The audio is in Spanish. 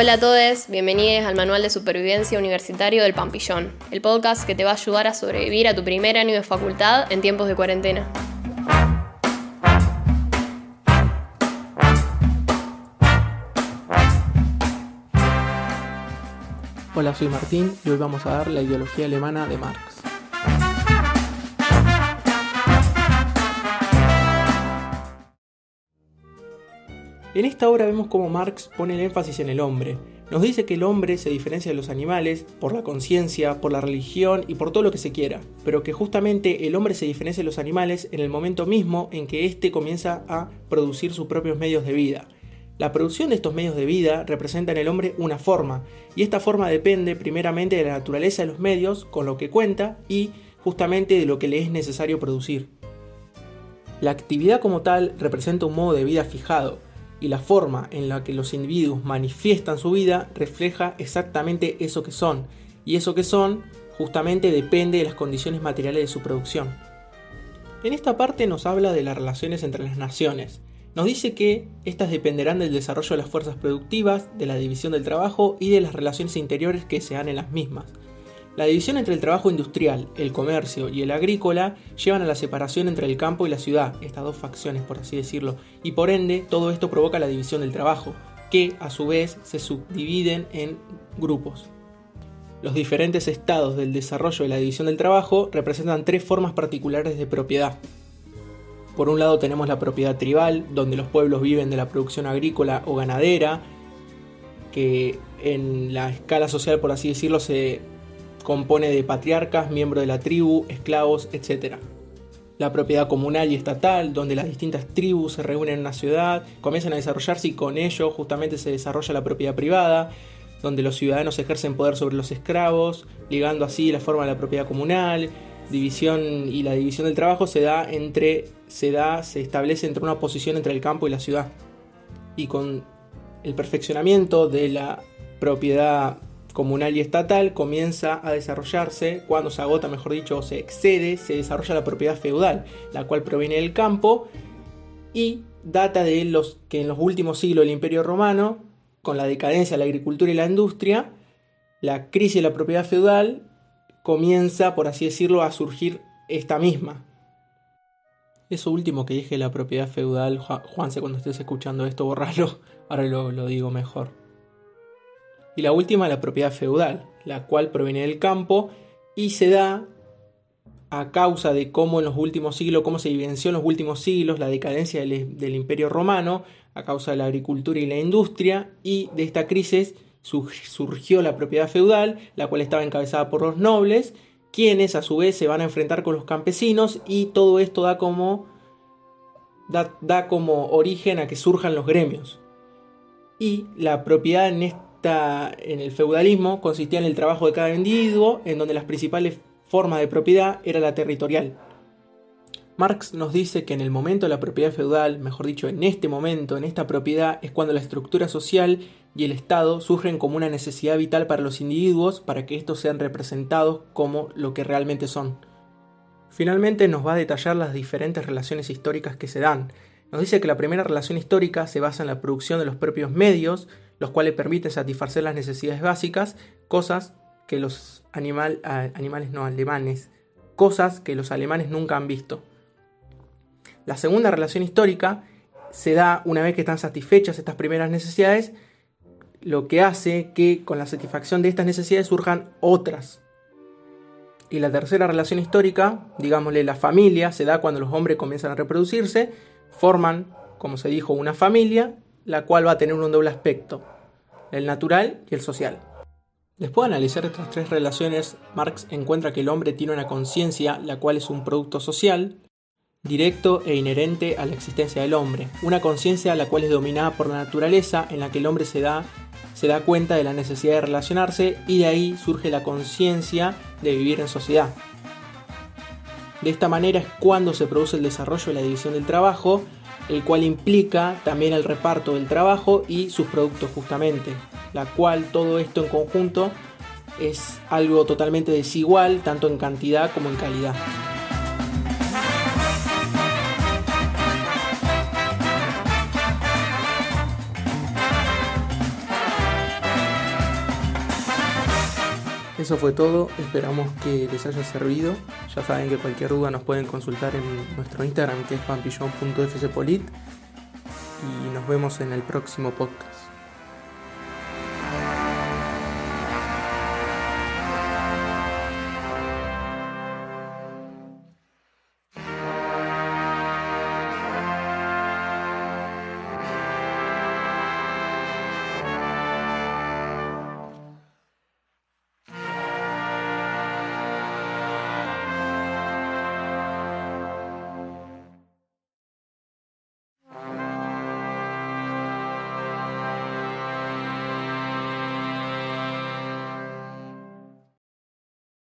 Hola a todos, bienvenidos al Manual de Supervivencia Universitario del Pampillón, el podcast que te va a ayudar a sobrevivir a tu primer año de facultad en tiempos de cuarentena. Hola, soy Martín y hoy vamos a dar la ideología alemana de Marx. En esta obra vemos cómo Marx pone el énfasis en el hombre. Nos dice que el hombre se diferencia de los animales por la conciencia, por la religión y por todo lo que se quiera, pero que justamente el hombre se diferencia de los animales en el momento mismo en que éste comienza a producir sus propios medios de vida. La producción de estos medios de vida representa en el hombre una forma, y esta forma depende primeramente de la naturaleza de los medios con lo que cuenta y justamente de lo que le es necesario producir. La actividad como tal representa un modo de vida fijado, y la forma en la que los individuos manifiestan su vida refleja exactamente eso que son, y eso que son justamente depende de las condiciones materiales de su producción. En esta parte nos habla de las relaciones entre las naciones. Nos dice que estas dependerán del desarrollo de las fuerzas productivas, de la división del trabajo y de las relaciones interiores que se dan en las mismas. La división entre el trabajo industrial, el comercio y el agrícola llevan a la separación entre el campo y la ciudad, estas dos facciones por así decirlo, y por ende todo esto provoca la división del trabajo, que a su vez se subdividen en grupos. Los diferentes estados del desarrollo de la división del trabajo representan tres formas particulares de propiedad. Por un lado tenemos la propiedad tribal, donde los pueblos viven de la producción agrícola o ganadera, que en la escala social, por así decirlo, se compone de patriarcas, miembros de la tribu, esclavos, etc. La propiedad comunal y estatal, donde las distintas tribus se reúnen en una ciudad, comienzan a desarrollarse y con ello justamente se desarrolla la propiedad privada, donde los ciudadanos ejercen poder sobre los esclavos, ligando así la forma de la propiedad comunal, división y la división del trabajo se da entre se da se establece entre una posición entre el campo y la ciudad. Y con el perfeccionamiento de la propiedad comunal y estatal comienza a desarrollarse, cuando se agota, mejor dicho, o se excede, se desarrolla la propiedad feudal, la cual proviene del campo y data de los que en los últimos siglos del Imperio Romano, con la decadencia de la agricultura y la industria, la crisis de la propiedad feudal comienza, por así decirlo, a surgir esta misma. Eso último que dije, la propiedad feudal, Juanse, cuando estés escuchando esto, borralo, ahora lo, lo digo mejor y la última la propiedad feudal, la cual proviene del campo y se da a causa de cómo en los últimos siglos, cómo se vivenció en los últimos siglos la decadencia del, imperio romano, a causa de la agricultura y la industria, y de esta crisis surgió la propiedad feudal, la cual estaba encabezada por los nobles, quienes a su vez se van a enfrentar con los campesinos, y todo esto da como, da, da como origen a que surjan los gremios. Y la propiedad en este en el feudalismo consistía en el trabajo de cada individuo, en donde las principales formas de propiedad era la territorial. Marx nos dice que en el momento de la propiedad feudal, mejor dicho, en este momento, en esta propiedad, es cuando la estructura social y el Estado surgen como una necesidad vital para los individuos para que estos sean representados como lo que realmente son. Finalmente nos va a detallar las diferentes relaciones históricas que se dan. Nos dice que la primera relación histórica se basa en la producción de los propios medios, los cuales permiten satisfacer las necesidades básicas, cosas que los animal, animales no alemanes, cosas que los alemanes nunca han visto. La segunda relación histórica se da una vez que están satisfechas estas primeras necesidades, lo que hace que con la satisfacción de estas necesidades surjan otras. Y la tercera relación histórica, digámosle la familia, se da cuando los hombres comienzan a reproducirse, forman, como se dijo, una familia la cual va a tener un doble aspecto, el natural y el social. Después de analizar estas tres relaciones, Marx encuentra que el hombre tiene una conciencia, la cual es un producto social, directo e inherente a la existencia del hombre, una conciencia la cual es dominada por la naturaleza, en la que el hombre se da, se da cuenta de la necesidad de relacionarse y de ahí surge la conciencia de vivir en sociedad. De esta manera es cuando se produce el desarrollo y la división del trabajo, el cual implica también el reparto del trabajo y sus productos justamente, la cual todo esto en conjunto es algo totalmente desigual, tanto en cantidad como en calidad. Eso fue todo, esperamos que les haya servido. Ya saben que cualquier duda nos pueden consultar en nuestro Instagram que es pampillon.fcpolit y nos vemos en el próximo podcast.